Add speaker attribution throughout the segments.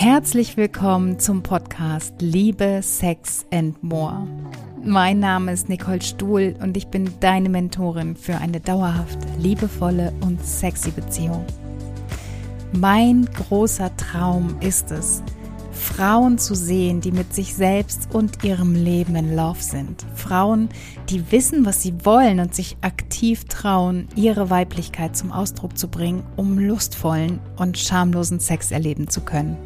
Speaker 1: Herzlich willkommen zum Podcast Liebe, Sex and More. Mein Name ist Nicole Stuhl und ich bin deine Mentorin für eine dauerhaft liebevolle und sexy Beziehung. Mein großer Traum ist es, Frauen zu sehen, die mit sich selbst und ihrem Leben in Love sind. Frauen, die wissen, was sie wollen und sich aktiv trauen, ihre Weiblichkeit zum Ausdruck zu bringen, um lustvollen und schamlosen Sex erleben zu können.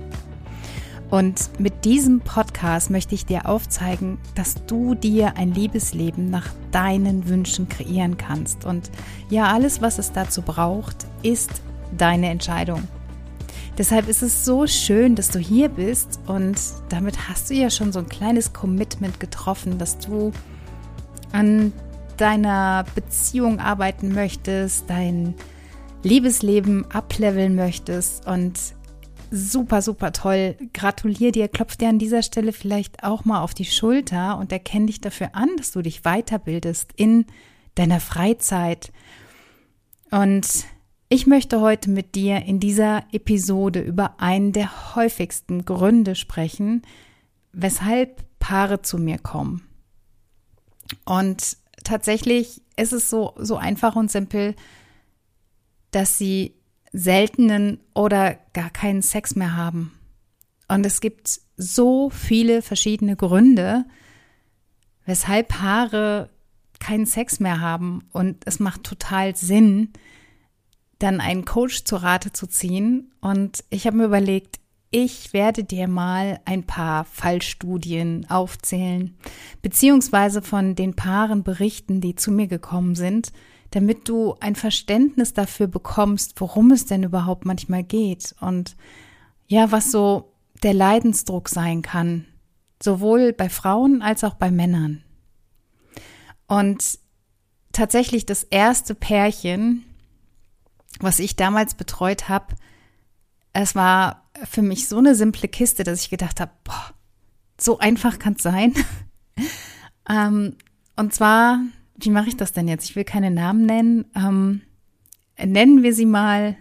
Speaker 1: Und mit diesem Podcast möchte ich dir aufzeigen, dass du dir ein Liebesleben nach deinen Wünschen kreieren kannst. Und ja, alles, was es dazu braucht, ist deine Entscheidung. Deshalb ist es so schön, dass du hier bist und damit hast du ja schon so ein kleines Commitment getroffen, dass du an deiner Beziehung arbeiten möchtest, dein Liebesleben ableveln möchtest und super, super toll. Gratuliere dir, klopf dir an dieser Stelle vielleicht auch mal auf die Schulter und erkenne dich dafür an, dass du dich weiterbildest in deiner Freizeit. Und ich möchte heute mit dir in dieser Episode über einen der häufigsten Gründe sprechen, weshalb Paare zu mir kommen. Und tatsächlich ist es so, so einfach und simpel, dass sie seltenen oder gar keinen Sex mehr haben. Und es gibt so viele verschiedene Gründe, weshalb Paare keinen Sex mehr haben. Und es macht total Sinn, dann einen Coach zu Rate zu ziehen. Und ich habe mir überlegt, ich werde dir mal ein paar Fallstudien aufzählen, beziehungsweise von den Paaren berichten, die zu mir gekommen sind, damit du ein Verständnis dafür bekommst, worum es denn überhaupt manchmal geht und ja, was so der Leidensdruck sein kann, sowohl bei Frauen als auch bei Männern. Und tatsächlich das erste Pärchen, was ich damals betreut habe, es war für mich so eine simple Kiste, dass ich gedacht habe, boah, so einfach kann es sein. ähm, und zwar, wie mache ich das denn jetzt? Ich will keine Namen nennen. Ähm, nennen wir sie mal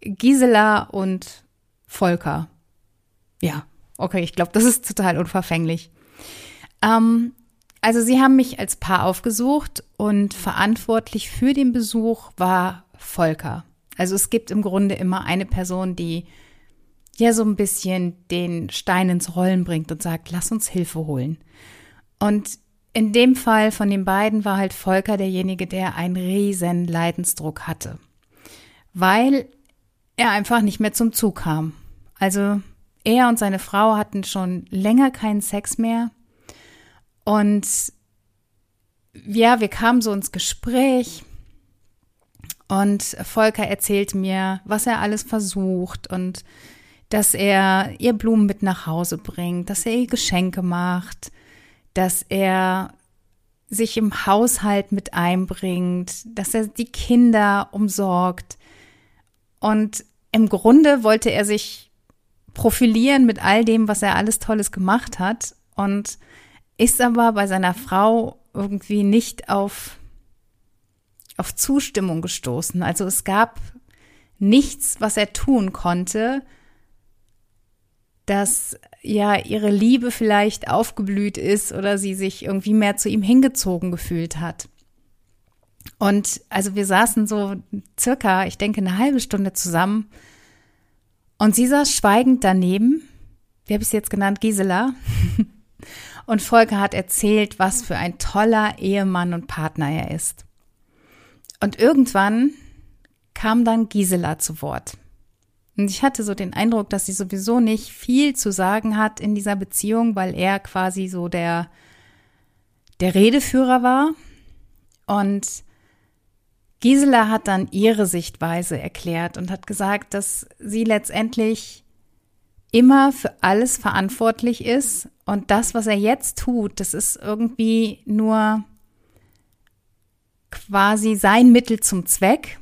Speaker 1: Gisela und Volker. Ja, okay, ich glaube, das ist total unverfänglich. Ähm, also sie haben mich als Paar aufgesucht und verantwortlich für den Besuch war Volker. Also es gibt im Grunde immer eine Person, die ja so ein bisschen den Stein ins Rollen bringt und sagt, lass uns Hilfe holen. Und in dem Fall von den beiden war halt Volker derjenige, der einen riesen Leidensdruck hatte, weil er einfach nicht mehr zum Zug kam. Also er und seine Frau hatten schon länger keinen Sex mehr. Und ja, wir kamen so ins Gespräch. Und Volker erzählt mir, was er alles versucht und dass er ihr Blumen mit nach Hause bringt, dass er ihr Geschenke macht, dass er sich im Haushalt mit einbringt, dass er die Kinder umsorgt. Und im Grunde wollte er sich profilieren mit all dem, was er alles Tolles gemacht hat und ist aber bei seiner Frau irgendwie nicht auf auf Zustimmung gestoßen. Also es gab nichts, was er tun konnte, dass ja ihre Liebe vielleicht aufgeblüht ist oder sie sich irgendwie mehr zu ihm hingezogen gefühlt hat. Und also wir saßen so circa, ich denke, eine halbe Stunde zusammen und sie saß schweigend daneben. Wie habe ich sie jetzt genannt? Gisela. Und Volker hat erzählt, was für ein toller Ehemann und Partner er ist. Und irgendwann kam dann Gisela zu Wort. Und ich hatte so den Eindruck, dass sie sowieso nicht viel zu sagen hat in dieser Beziehung, weil er quasi so der, der Redeführer war. Und Gisela hat dann ihre Sichtweise erklärt und hat gesagt, dass sie letztendlich immer für alles verantwortlich ist. Und das, was er jetzt tut, das ist irgendwie nur quasi sein Mittel zum Zweck.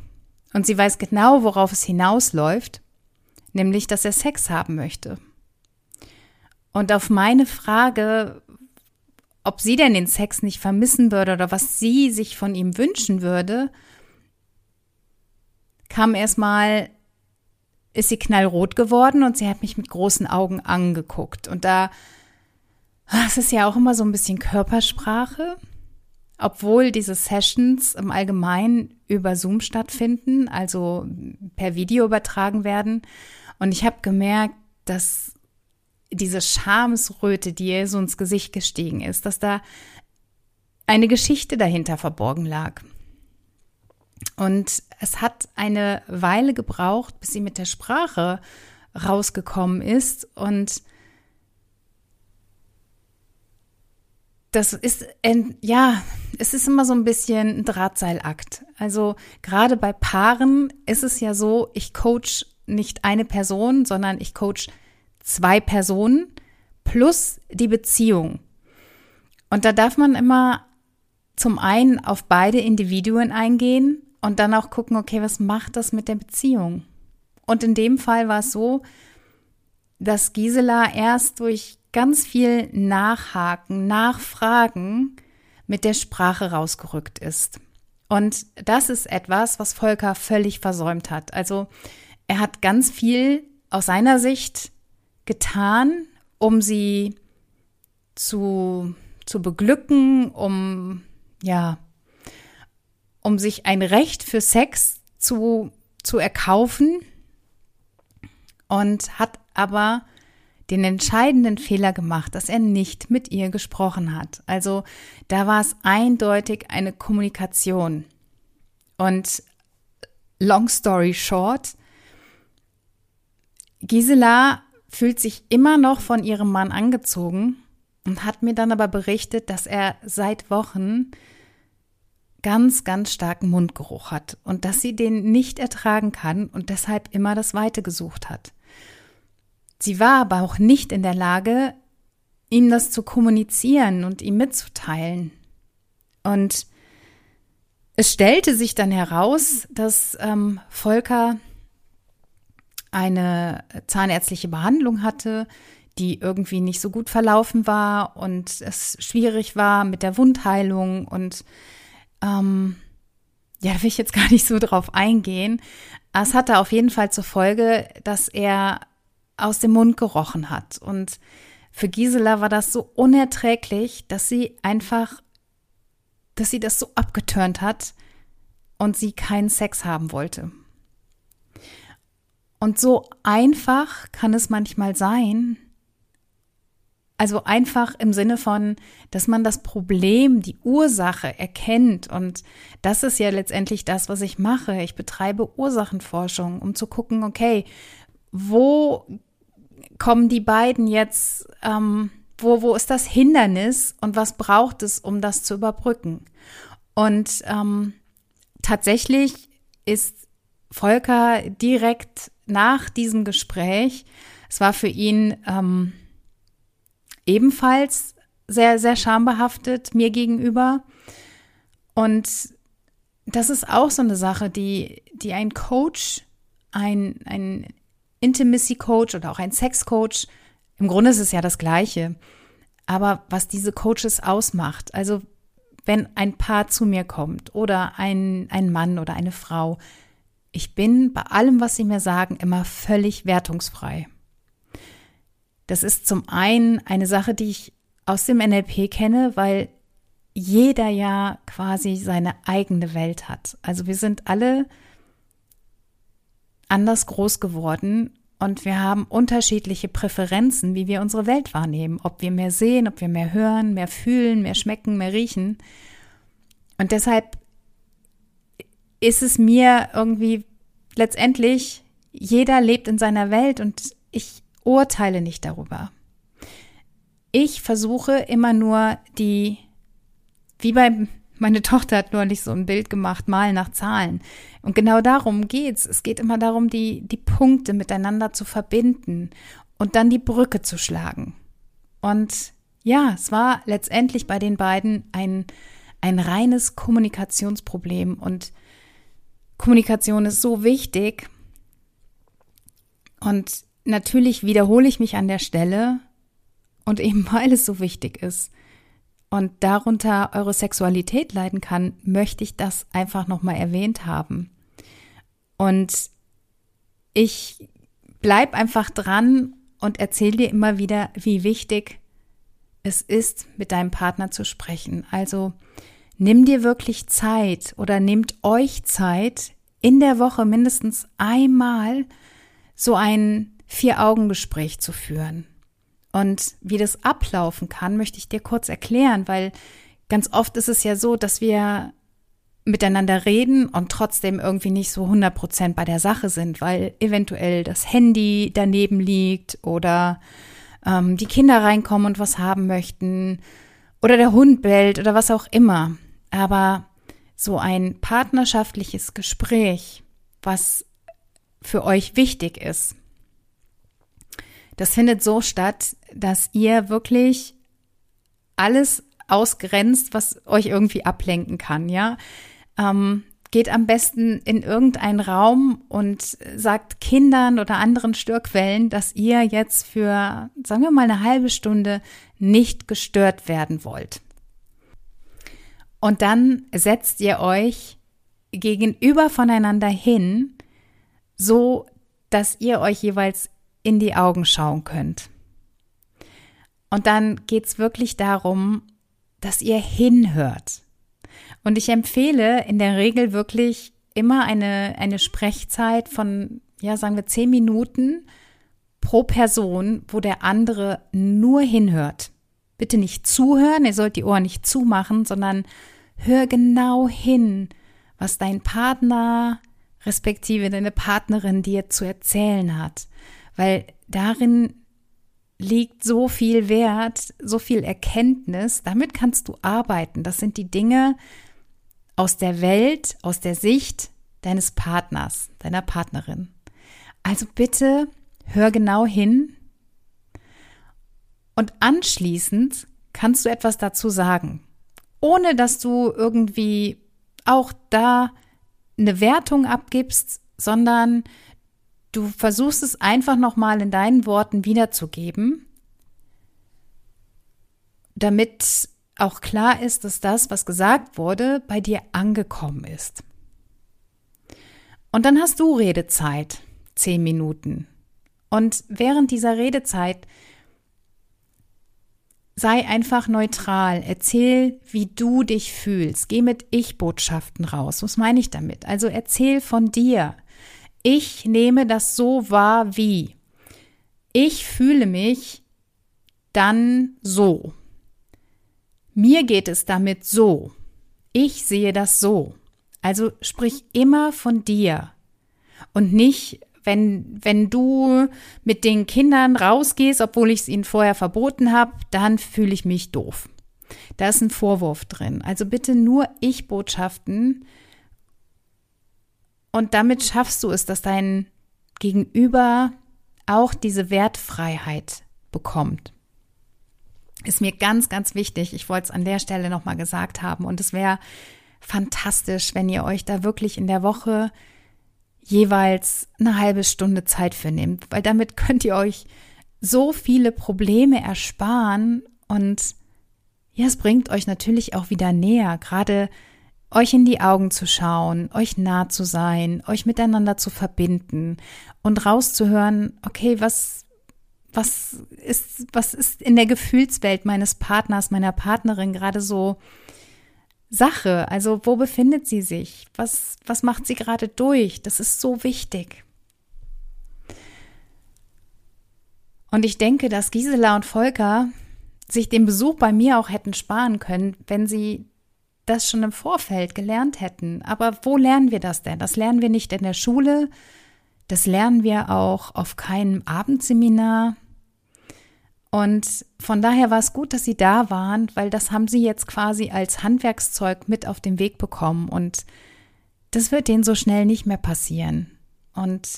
Speaker 1: Und sie weiß genau, worauf es hinausläuft, nämlich, dass er Sex haben möchte. Und auf meine Frage, ob sie denn den Sex nicht vermissen würde oder was sie sich von ihm wünschen würde, kam erstmal ist sie knallrot geworden und sie hat mich mit großen Augen angeguckt. Und da, es ist ja auch immer so ein bisschen Körpersprache, obwohl diese Sessions im Allgemeinen über Zoom stattfinden, also per Video übertragen werden. Und ich habe gemerkt, dass diese Schamesröte, die ihr so ins Gesicht gestiegen ist, dass da eine Geschichte dahinter verborgen lag. Und es hat eine Weile gebraucht, bis sie mit der Sprache rausgekommen ist. Und das ist, ja, es ist immer so ein bisschen ein Drahtseilakt. Also gerade bei Paaren ist es ja so, ich coach nicht eine Person, sondern ich coach zwei Personen plus die Beziehung. Und da darf man immer zum einen auf beide Individuen eingehen und dann auch gucken, okay, was macht das mit der Beziehung? Und in dem Fall war es so, dass Gisela erst durch ganz viel Nachhaken, Nachfragen mit der Sprache rausgerückt ist. Und das ist etwas, was Volker völlig versäumt hat. Also er hat ganz viel aus seiner Sicht getan, um sie zu, zu beglücken, um ja, um sich ein Recht für Sex zu, zu erkaufen und hat aber den entscheidenden Fehler gemacht, dass er nicht mit ihr gesprochen hat. Also da war es eindeutig eine Kommunikation. Und long story short, Gisela fühlt sich immer noch von ihrem Mann angezogen und hat mir dann aber berichtet, dass er seit Wochen ganz, ganz starken Mundgeruch hat und dass sie den nicht ertragen kann und deshalb immer das Weite gesucht hat. Sie war aber auch nicht in der Lage, ihm das zu kommunizieren und ihm mitzuteilen. Und es stellte sich dann heraus, dass ähm, Volker eine zahnärztliche Behandlung hatte, die irgendwie nicht so gut verlaufen war und es schwierig war mit der Wundheilung und ähm, ja, da will ich jetzt gar nicht so drauf eingehen. Es hatte auf jeden Fall zur Folge, dass er aus dem Mund gerochen hat. Und für Gisela war das so unerträglich, dass sie einfach, dass sie das so abgeturnt hat und sie keinen Sex haben wollte. Und so einfach kann es manchmal sein, also einfach im Sinne von, dass man das Problem, die Ursache erkennt. Und das ist ja letztendlich das, was ich mache. Ich betreibe Ursachenforschung, um zu gucken, okay, wo kommen die beiden jetzt, ähm, wo, wo ist das Hindernis und was braucht es, um das zu überbrücken? Und ähm, tatsächlich ist Volker direkt nach diesem Gespräch, es war für ihn, ähm, ebenfalls sehr, sehr schambehaftet mir gegenüber. Und das ist auch so eine Sache, die, die ein Coach, ein, ein Intimacy Coach oder auch ein Sex Coach, im Grunde ist es ja das Gleiche. Aber was diese Coaches ausmacht, also wenn ein Paar zu mir kommt oder ein, ein Mann oder eine Frau, ich bin bei allem, was sie mir sagen, immer völlig wertungsfrei. Das ist zum einen eine Sache, die ich aus dem NLP kenne, weil jeder ja quasi seine eigene Welt hat. Also wir sind alle anders groß geworden und wir haben unterschiedliche Präferenzen, wie wir unsere Welt wahrnehmen. Ob wir mehr sehen, ob wir mehr hören, mehr fühlen, mehr schmecken, mehr riechen. Und deshalb ist es mir irgendwie letztendlich, jeder lebt in seiner Welt und ich urteile nicht darüber. Ich versuche immer nur die, wie bei, meine Tochter hat neulich so ein Bild gemacht, mal nach Zahlen. Und genau darum geht's. Es geht immer darum, die, die Punkte miteinander zu verbinden und dann die Brücke zu schlagen. Und ja, es war letztendlich bei den beiden ein, ein reines Kommunikationsproblem und Kommunikation ist so wichtig. Und natürlich wiederhole ich mich an der Stelle und eben weil es so wichtig ist und darunter eure Sexualität leiden kann, möchte ich das einfach nochmal erwähnt haben. Und ich bleib einfach dran und erzähl dir immer wieder, wie wichtig es ist, mit deinem Partner zu sprechen. Also nimm dir wirklich Zeit oder nehmt euch Zeit, in der Woche mindestens einmal so ein Vier-Augen-Gespräch zu führen. Und wie das ablaufen kann, möchte ich dir kurz erklären, weil ganz oft ist es ja so, dass wir miteinander reden und trotzdem irgendwie nicht so 100 Prozent bei der Sache sind, weil eventuell das Handy daneben liegt oder ähm, die Kinder reinkommen und was haben möchten oder der Hund bellt oder was auch immer. Aber so ein partnerschaftliches Gespräch, was für euch wichtig ist, das findet so statt, dass ihr wirklich alles ausgrenzt, was euch irgendwie ablenken kann, ja. Ähm, geht am besten in irgendeinen Raum und sagt Kindern oder anderen Störquellen, dass ihr jetzt für, sagen wir mal, eine halbe Stunde nicht gestört werden wollt. Und dann setzt ihr euch gegenüber voneinander hin, so dass ihr euch jeweils in die Augen schauen könnt. Und dann geht es wirklich darum, dass ihr hinhört. Und ich empfehle in der Regel wirklich immer eine, eine Sprechzeit von, ja, sagen wir zehn Minuten pro Person, wo der andere nur hinhört. Bitte nicht zuhören, ihr sollt die Ohren nicht zumachen, sondern hör genau hin, was dein Partner respektive deine Partnerin dir zu erzählen hat, weil darin liegt so viel Wert, so viel Erkenntnis, damit kannst du arbeiten. Das sind die Dinge aus der Welt, aus der Sicht deines Partners, deiner Partnerin. Also bitte hör genau hin und anschließend kannst du etwas dazu sagen, ohne dass du irgendwie auch da eine Wertung abgibst, sondern Du versuchst es einfach nochmal in deinen Worten wiederzugeben, damit auch klar ist, dass das, was gesagt wurde, bei dir angekommen ist. Und dann hast du Redezeit, zehn Minuten. Und während dieser Redezeit sei einfach neutral. Erzähl, wie du dich fühlst. Geh mit Ich-Botschaften raus. Was meine ich damit? Also erzähl von dir. Ich nehme das so wahr wie. Ich fühle mich dann so. Mir geht es damit so. Ich sehe das so. Also sprich immer von dir und nicht, wenn, wenn du mit den Kindern rausgehst, obwohl ich es ihnen vorher verboten habe, dann fühle ich mich doof. Da ist ein Vorwurf drin. Also bitte nur Ich-Botschaften und damit schaffst du es, dass dein Gegenüber auch diese Wertfreiheit bekommt. Ist mir ganz, ganz wichtig. Ich wollte es an der Stelle nochmal gesagt haben. Und es wäre fantastisch, wenn ihr euch da wirklich in der Woche jeweils eine halbe Stunde Zeit für nehmt, weil damit könnt ihr euch so viele Probleme ersparen und ja, es bringt euch natürlich auch wieder näher, gerade euch in die Augen zu schauen, euch nah zu sein, euch miteinander zu verbinden und rauszuhören, okay, was, was ist, was ist in der Gefühlswelt meines Partners, meiner Partnerin gerade so Sache? Also, wo befindet sie sich? Was, was macht sie gerade durch? Das ist so wichtig. Und ich denke, dass Gisela und Volker sich den Besuch bei mir auch hätten sparen können, wenn sie das schon im Vorfeld gelernt hätten. Aber wo lernen wir das denn? Das lernen wir nicht in der Schule, das lernen wir auch auf keinem Abendseminar. Und von daher war es gut, dass Sie da waren, weil das haben Sie jetzt quasi als Handwerkszeug mit auf den Weg bekommen. Und das wird denen so schnell nicht mehr passieren. Und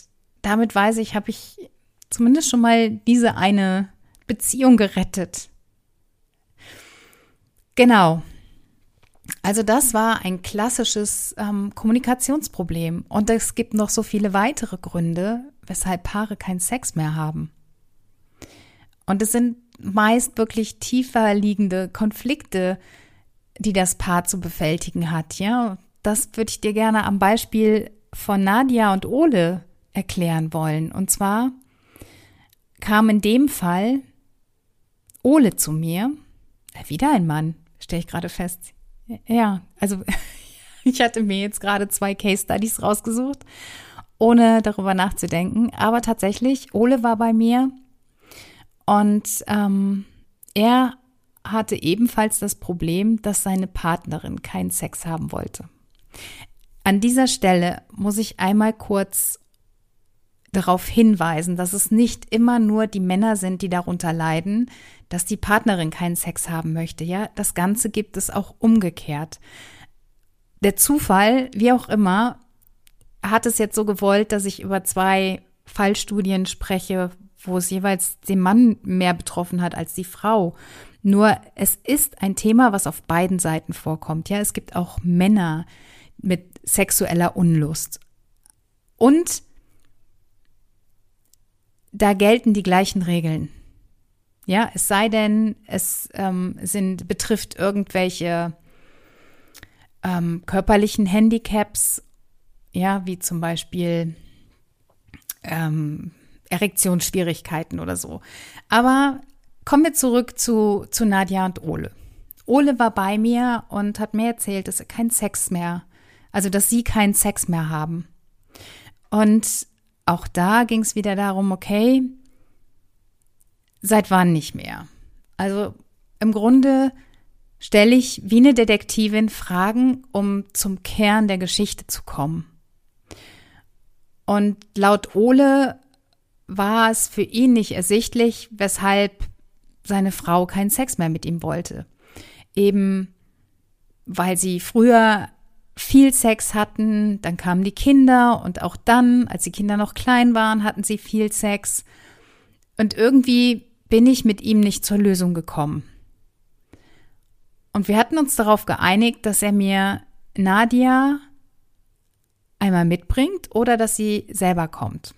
Speaker 1: damit weiß ich, habe ich zumindest schon mal diese eine Beziehung gerettet. Genau. Also das war ein klassisches ähm, Kommunikationsproblem. Und es gibt noch so viele weitere Gründe, weshalb Paare keinen Sex mehr haben. Und es sind meist wirklich tiefer liegende Konflikte, die das Paar zu bewältigen hat. Ja, das würde ich dir gerne am Beispiel von Nadia und Ole erklären wollen. Und zwar kam in dem Fall Ole zu mir. Wieder ein Mann, stelle ich gerade fest. Ja, also ich hatte mir jetzt gerade zwei Case Studies rausgesucht, ohne darüber nachzudenken. Aber tatsächlich, Ole war bei mir und ähm, er hatte ebenfalls das Problem, dass seine Partnerin keinen Sex haben wollte. An dieser Stelle muss ich einmal kurz darauf hinweisen, dass es nicht immer nur die Männer sind, die darunter leiden, dass die Partnerin keinen Sex haben möchte. Ja, das Ganze gibt es auch umgekehrt. Der Zufall, wie auch immer, hat es jetzt so gewollt, dass ich über zwei Fallstudien spreche, wo es jeweils den Mann mehr betroffen hat als die Frau. Nur es ist ein Thema, was auf beiden Seiten vorkommt. Ja, es gibt auch Männer mit sexueller Unlust. Und da gelten die gleichen Regeln. Ja, es sei denn, es ähm, sind, betrifft irgendwelche ähm, körperlichen Handicaps, ja, wie zum Beispiel ähm, Erektionsschwierigkeiten oder so. Aber kommen wir zurück zu, zu Nadja und Ole. Ole war bei mir und hat mir erzählt, dass er keinen Sex mehr, also dass sie keinen Sex mehr haben. Und auch da ging es wieder darum, okay, seit wann nicht mehr? Also im Grunde stelle ich wie eine Detektivin Fragen, um zum Kern der Geschichte zu kommen. Und laut Ole war es für ihn nicht ersichtlich, weshalb seine Frau keinen Sex mehr mit ihm wollte. Eben weil sie früher viel Sex hatten, dann kamen die Kinder und auch dann, als die Kinder noch klein waren, hatten sie viel Sex. Und irgendwie bin ich mit ihm nicht zur Lösung gekommen. Und wir hatten uns darauf geeinigt, dass er mir Nadia einmal mitbringt oder dass sie selber kommt.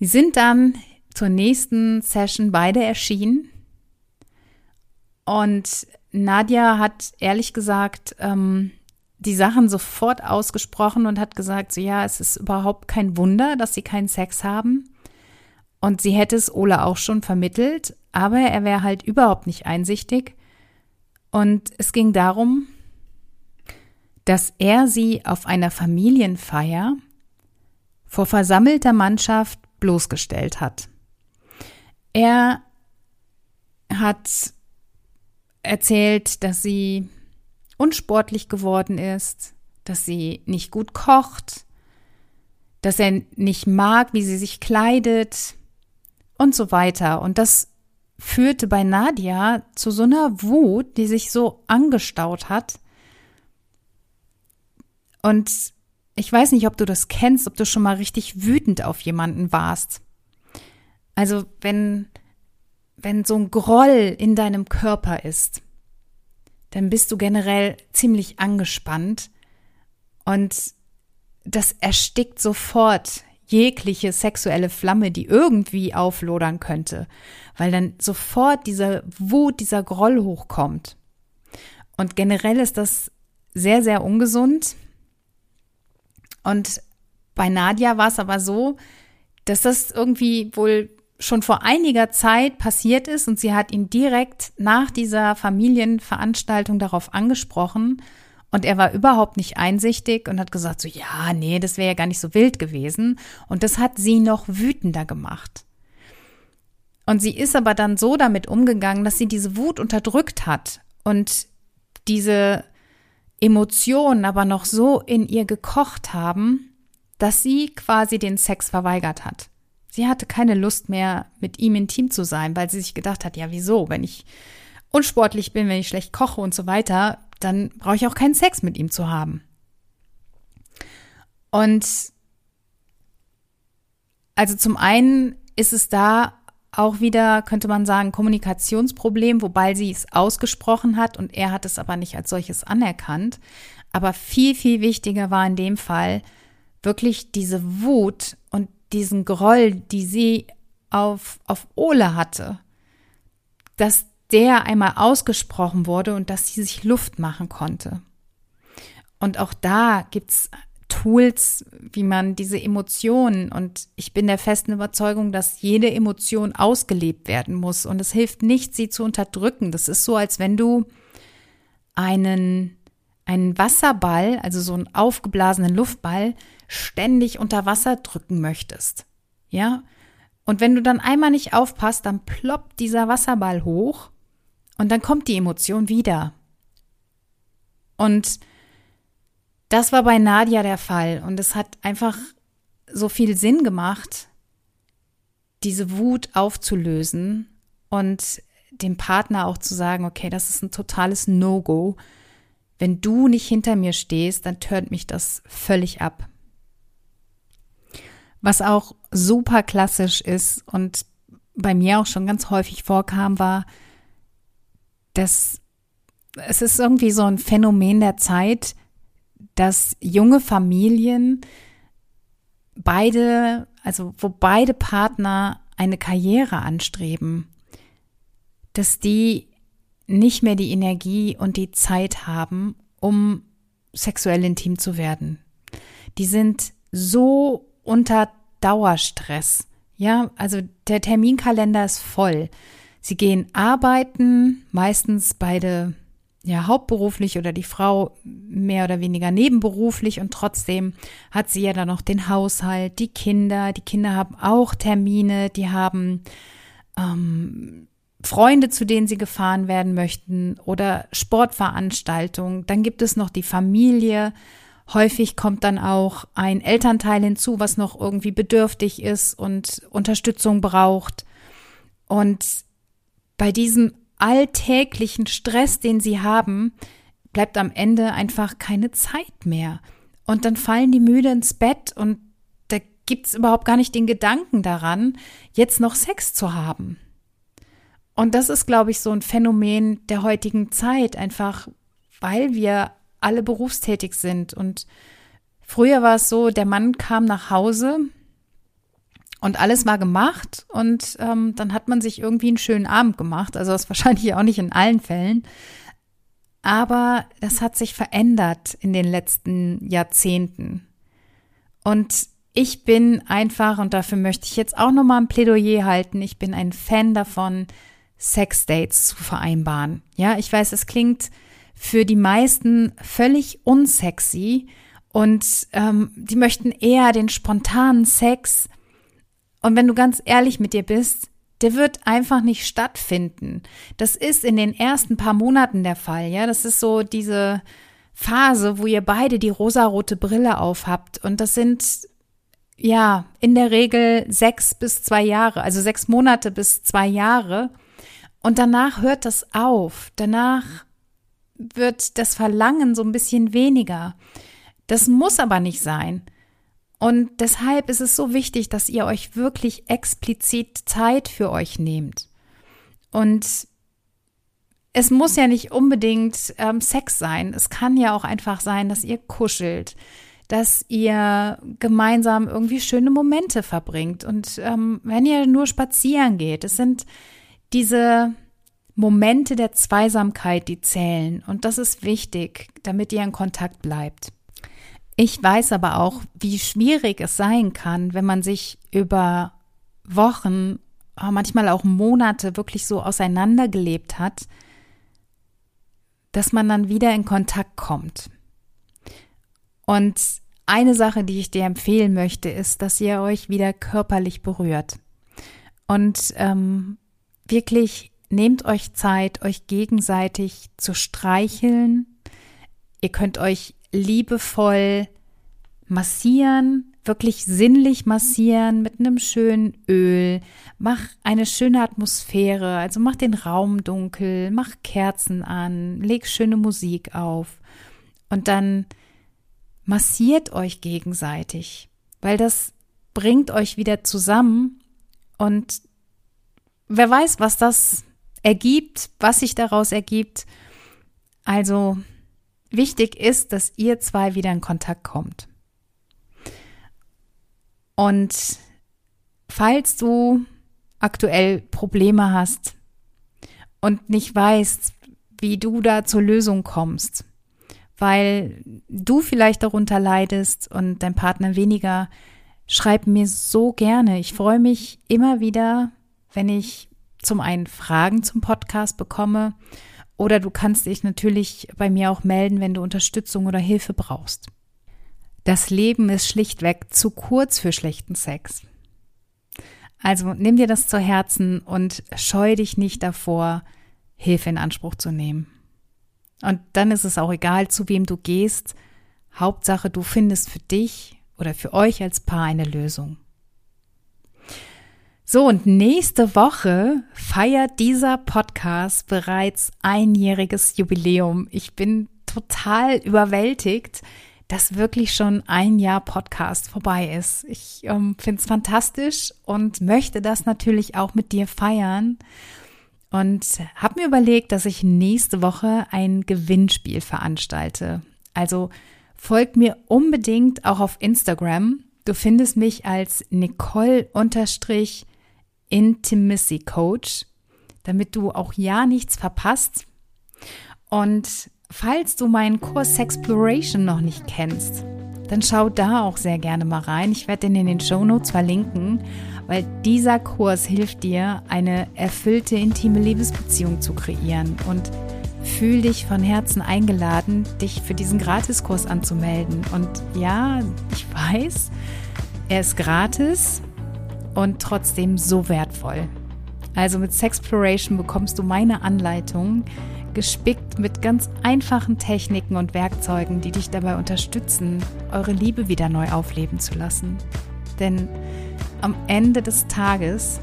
Speaker 1: Sie sind dann zur nächsten Session beide erschienen und Nadja hat ehrlich gesagt ähm, die Sachen sofort ausgesprochen und hat gesagt, so ja, es ist überhaupt kein Wunder, dass sie keinen Sex haben. Und sie hätte es Ole auch schon vermittelt, aber er wäre halt überhaupt nicht einsichtig. Und es ging darum, dass er sie auf einer Familienfeier vor versammelter Mannschaft bloßgestellt hat. Er hat erzählt, dass sie unsportlich geworden ist, dass sie nicht gut kocht, dass er nicht mag, wie sie sich kleidet und so weiter. Und das führte bei Nadia zu so einer Wut, die sich so angestaut hat. Und ich weiß nicht, ob du das kennst, ob du schon mal richtig wütend auf jemanden warst. Also wenn wenn so ein Groll in deinem Körper ist, dann bist du generell ziemlich angespannt und das erstickt sofort jegliche sexuelle Flamme, die irgendwie auflodern könnte, weil dann sofort diese Wut, dieser Groll hochkommt. Und generell ist das sehr, sehr ungesund. Und bei Nadia war es aber so, dass das irgendwie wohl schon vor einiger Zeit passiert ist und sie hat ihn direkt nach dieser Familienveranstaltung darauf angesprochen und er war überhaupt nicht einsichtig und hat gesagt so, ja, nee, das wäre ja gar nicht so wild gewesen und das hat sie noch wütender gemacht. Und sie ist aber dann so damit umgegangen, dass sie diese Wut unterdrückt hat und diese Emotionen aber noch so in ihr gekocht haben, dass sie quasi den Sex verweigert hat. Sie hatte keine Lust mehr, mit ihm intim zu sein, weil sie sich gedacht hat, ja, wieso, wenn ich unsportlich bin, wenn ich schlecht koche und so weiter, dann brauche ich auch keinen Sex mit ihm zu haben. Und also zum einen ist es da auch wieder, könnte man sagen, Kommunikationsproblem, wobei sie es ausgesprochen hat und er hat es aber nicht als solches anerkannt. Aber viel, viel wichtiger war in dem Fall wirklich diese Wut und diesen Groll, die sie auf, auf Ole hatte, dass der einmal ausgesprochen wurde und dass sie sich Luft machen konnte. Und auch da gibt's Tools, wie man diese Emotionen und ich bin der festen Überzeugung, dass jede Emotion ausgelebt werden muss und es hilft nicht, sie zu unterdrücken. Das ist so, als wenn du einen, einen Wasserball, also so einen aufgeblasenen Luftball, ständig unter Wasser drücken möchtest. Ja? Und wenn du dann einmal nicht aufpasst, dann ploppt dieser Wasserball hoch und dann kommt die Emotion wieder. Und das war bei Nadia der Fall und es hat einfach so viel Sinn gemacht, diese Wut aufzulösen und dem Partner auch zu sagen, okay, das ist ein totales No-Go. Wenn du nicht hinter mir stehst, dann tönt mich das völlig ab. Was auch super klassisch ist und bei mir auch schon ganz häufig vorkam, war, dass es ist irgendwie so ein Phänomen der Zeit, dass junge Familien beide, also wo beide Partner eine Karriere anstreben, dass die nicht mehr die Energie und die Zeit haben, um sexuell intim zu werden. Die sind so unter Dauerstress. Ja, also der Terminkalender ist voll. Sie gehen arbeiten, meistens beide ja hauptberuflich oder die Frau mehr oder weniger nebenberuflich und trotzdem hat sie ja dann noch den Haushalt, die Kinder, die Kinder haben auch Termine, die haben ähm, Freunde, zu denen sie gefahren werden möchten oder Sportveranstaltungen. Dann gibt es noch die Familie. Häufig kommt dann auch ein Elternteil hinzu, was noch irgendwie bedürftig ist und Unterstützung braucht. Und bei diesem alltäglichen Stress, den sie haben, bleibt am Ende einfach keine Zeit mehr. Und dann fallen die müde ins Bett und da gibt es überhaupt gar nicht den Gedanken daran, jetzt noch Sex zu haben. Und das ist, glaube ich, so ein Phänomen der heutigen Zeit, einfach weil wir alle berufstätig sind. Und früher war es so, der Mann kam nach Hause, und alles war gemacht und ähm, dann hat man sich irgendwie einen schönen Abend gemacht. Also das wahrscheinlich auch nicht in allen Fällen. Aber das hat sich verändert in den letzten Jahrzehnten. Und ich bin einfach, und dafür möchte ich jetzt auch nochmal ein Plädoyer halten, ich bin ein Fan davon, Sexdates zu vereinbaren. Ja, ich weiß, es klingt für die meisten völlig unsexy und ähm, die möchten eher den spontanen Sex und wenn du ganz ehrlich mit dir bist, der wird einfach nicht stattfinden. Das ist in den ersten paar Monaten der Fall, ja. Das ist so diese Phase, wo ihr beide die rosarote Brille aufhabt. Und das sind, ja, in der Regel sechs bis zwei Jahre, also sechs Monate bis zwei Jahre. Und danach hört das auf. Danach wird das Verlangen so ein bisschen weniger. Das muss aber nicht sein. Und deshalb ist es so wichtig, dass ihr euch wirklich explizit Zeit für euch nehmt. Und es muss ja nicht unbedingt ähm, Sex sein. Es kann ja auch einfach sein, dass ihr kuschelt, dass ihr gemeinsam irgendwie schöne Momente verbringt. Und ähm, wenn ihr nur spazieren geht, es sind diese Momente der Zweisamkeit, die zählen. Und das ist wichtig, damit ihr in Kontakt bleibt. Ich weiß aber auch, wie schwierig es sein kann, wenn man sich über Wochen, äh, manchmal auch Monate wirklich so auseinandergelebt hat, dass man dann wieder in Kontakt kommt. Und eine Sache, die ich dir empfehlen möchte, ist, dass ihr euch wieder körperlich berührt. Und ähm, wirklich nehmt euch Zeit, euch gegenseitig zu streicheln. Ihr könnt euch liebevoll massieren, wirklich sinnlich massieren mit einem schönen Öl. Mach eine schöne Atmosphäre, also mach den Raum dunkel, mach Kerzen an, leg schöne Musik auf und dann massiert euch gegenseitig, weil das bringt euch wieder zusammen und wer weiß, was das ergibt, was sich daraus ergibt. Also Wichtig ist, dass ihr zwei wieder in Kontakt kommt. Und falls du aktuell Probleme hast und nicht weißt, wie du da zur Lösung kommst, weil du vielleicht darunter leidest und dein Partner weniger, schreib mir so gerne. Ich freue mich immer wieder, wenn ich zum einen Fragen zum Podcast bekomme oder du kannst dich natürlich bei mir auch melden, wenn du Unterstützung oder Hilfe brauchst. Das Leben ist schlichtweg zu kurz für schlechten Sex. Also nimm dir das zu Herzen und scheu dich nicht davor, Hilfe in Anspruch zu nehmen. Und dann ist es auch egal, zu wem du gehst. Hauptsache, du findest für dich oder für euch als Paar eine Lösung. So, und nächste Woche feiert dieser Podcast bereits einjähriges Jubiläum. Ich bin total überwältigt, dass wirklich schon ein Jahr Podcast vorbei ist. Ich ähm, finde es fantastisch und möchte das natürlich auch mit dir feiern. Und habe mir überlegt, dass ich nächste Woche ein Gewinnspiel veranstalte. Also folgt mir unbedingt auch auf Instagram. Du findest mich als Nicole-Intimacy Coach, damit du auch ja nichts verpasst. Und falls du meinen Kurs Sexploration noch nicht kennst, dann schau da auch sehr gerne mal rein. Ich werde den in den Show Notes verlinken, weil dieser Kurs hilft dir, eine erfüllte, intime Liebesbeziehung zu kreieren und fühl dich von Herzen eingeladen, dich für diesen Gratiskurs anzumelden. Und ja, ich weiß, er ist gratis und trotzdem so wertvoll. Also mit Sexploration bekommst du meine Anleitung, gespickt mit ganz einfachen Techniken und Werkzeugen, die dich dabei unterstützen, eure Liebe wieder neu aufleben zu lassen. Denn am Ende des Tages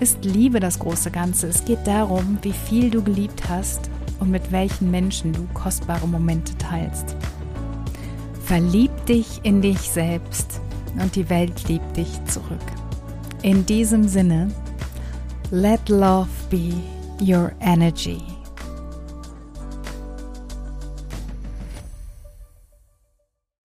Speaker 1: ist Liebe das große Ganze. Es geht darum, wie viel du geliebt hast und mit welchen Menschen du kostbare Momente teilst. Verlieb dich in dich selbst und die Welt liebt dich zurück. In diesem Sinne, let love be your energy.